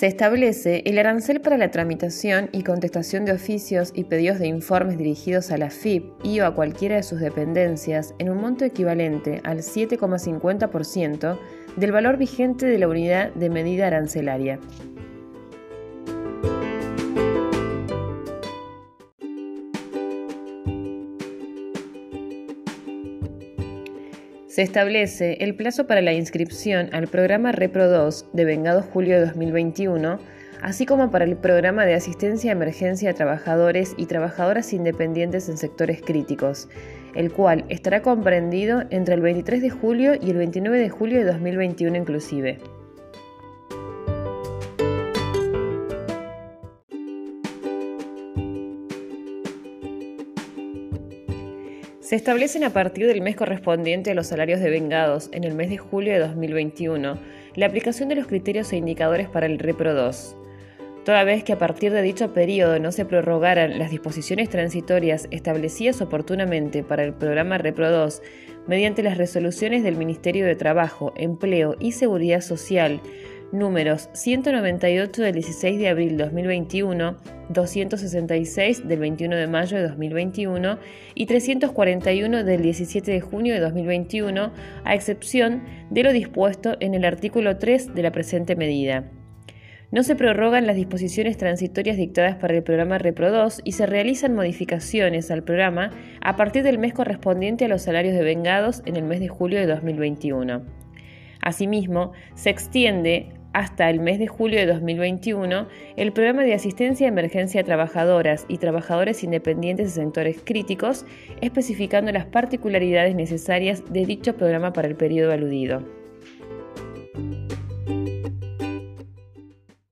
Se establece el arancel para la tramitación y contestación de oficios y pedidos de informes dirigidos a la FIP y o a cualquiera de sus dependencias en un monto equivalente al 7,50% del valor vigente de la unidad de medida arancelaria. Se establece el plazo para la inscripción al programa Repro 2 de Vengado Julio de 2021, así como para el programa de asistencia a emergencia a trabajadores y trabajadoras independientes en sectores críticos, el cual estará comprendido entre el 23 de julio y el 29 de julio de 2021 inclusive. Se establecen a partir del mes correspondiente a los salarios de vengados en el mes de julio de 2021 la aplicación de los criterios e indicadores para el Repro 2. Toda vez que a partir de dicho periodo no se prorrogaran las disposiciones transitorias establecidas oportunamente para el programa Repro 2 mediante las resoluciones del Ministerio de Trabajo, Empleo y Seguridad Social números 198 del 16 de abril de 2021, 266 del 21 de mayo de 2021 y 341 del 17 de junio de 2021, a excepción de lo dispuesto en el artículo 3 de la presente medida. No se prorrogan las disposiciones transitorias dictadas para el programa Repro 2 y se realizan modificaciones al programa a partir del mes correspondiente a los salarios de vengados en el mes de julio de 2021. Asimismo, se extiende hasta el mes de julio de 2021 el programa de asistencia de emergencia a trabajadoras y trabajadores independientes de sectores críticos, especificando las particularidades necesarias de dicho programa para el periodo aludido.